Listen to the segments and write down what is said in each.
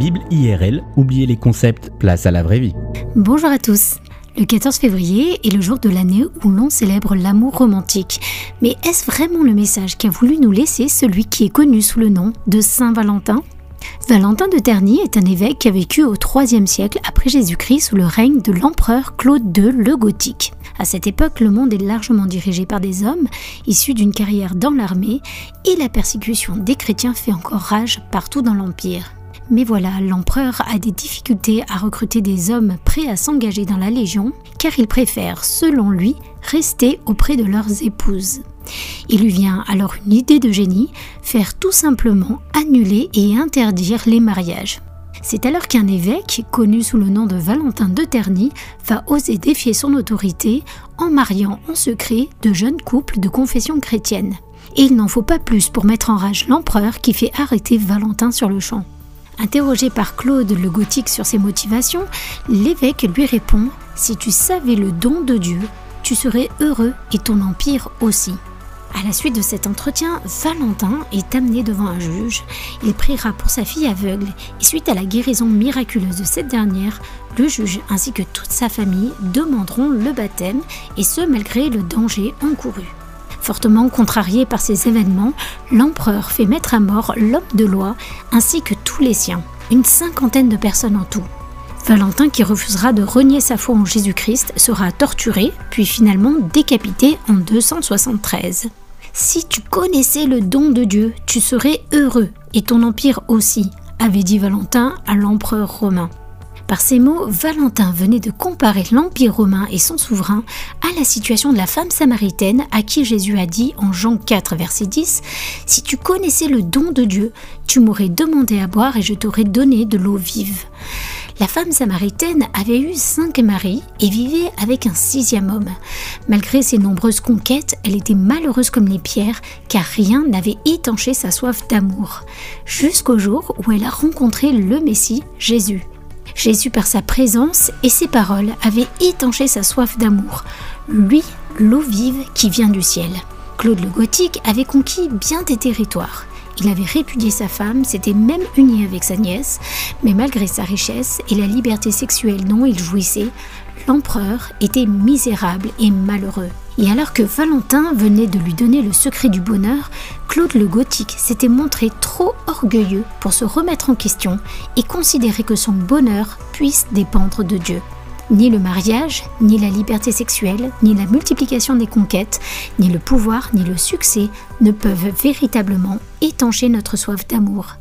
Bible IRL, oubliez les concepts, place à la vraie vie. Bonjour à tous. Le 14 février est le jour de l'année où l'on célèbre l'amour romantique. Mais est-ce vraiment le message qu'a voulu nous laisser celui qui est connu sous le nom de Saint Valentin? Valentin de Terny est un évêque qui a vécu au IIIe siècle après Jésus-Christ sous le règne de l'empereur Claude II le Gothique. À cette époque, le monde est largement dirigé par des hommes issus d'une carrière dans l'armée et la persécution des chrétiens fait encore rage partout dans l'Empire. Mais voilà, l'empereur a des difficultés à recruter des hommes prêts à s'engager dans la Légion, car il préfère, selon lui, rester auprès de leurs épouses. Il lui vient alors une idée de génie, faire tout simplement annuler et interdire les mariages. C'est alors qu'un évêque, connu sous le nom de Valentin de Terny, va oser défier son autorité en mariant en secret de jeunes couples de confession chrétienne. Et il n'en faut pas plus pour mettre en rage l'empereur qui fait arrêter Valentin sur le champ. Interrogé par Claude le Gothique sur ses motivations, l'évêque lui répond Si tu savais le don de Dieu, tu serais heureux et ton empire aussi. À la suite de cet entretien, Valentin est amené devant un juge. Il priera pour sa fille aveugle et suite à la guérison miraculeuse de cette dernière, le juge ainsi que toute sa famille demanderont le baptême et ce malgré le danger encouru. Fortement contrarié par ces événements, l'empereur fait mettre à mort l'homme de loi ainsi que tous les siens, une cinquantaine de personnes en tout. Valentin, qui refusera de renier sa foi en Jésus-Christ, sera torturé, puis finalement décapité en 273. Si tu connaissais le don de Dieu, tu serais heureux, et ton empire aussi, avait dit Valentin à l'empereur romain. Par ces mots, Valentin venait de comparer l'Empire romain et son souverain à la situation de la femme samaritaine à qui Jésus a dit en Jean 4, verset 10, Si tu connaissais le don de Dieu, tu m'aurais demandé à boire et je t'aurais donné de l'eau vive. La femme samaritaine avait eu cinq maris et vivait avec un sixième homme. Malgré ses nombreuses conquêtes, elle était malheureuse comme les pierres car rien n'avait étanché sa soif d'amour, jusqu'au jour où elle a rencontré le Messie, Jésus. Jésus, par sa présence et ses paroles, avait étanché sa soif d'amour, lui, l'eau vive qui vient du ciel. Claude le Gothique avait conquis bien des territoires. Il avait répudié sa femme, s'était même uni avec sa nièce, mais malgré sa richesse et la liberté sexuelle dont il jouissait, l'empereur était misérable et malheureux. Et alors que Valentin venait de lui donner le secret du bonheur, Claude le Gothique s'était montré trop orgueilleux pour se remettre en question et considérer que son bonheur puisse dépendre de Dieu. Ni le mariage, ni la liberté sexuelle, ni la multiplication des conquêtes, ni le pouvoir, ni le succès ne peuvent véritablement étancher notre soif d'amour.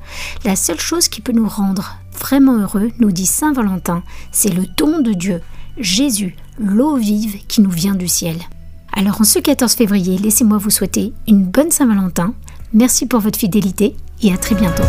La seule chose qui peut nous rendre vraiment heureux, nous dit Saint Valentin, c'est le don de Dieu, Jésus, l'eau vive qui nous vient du ciel. Alors en ce 14 février, laissez-moi vous souhaiter une bonne Saint-Valentin. Merci pour votre fidélité et à très bientôt.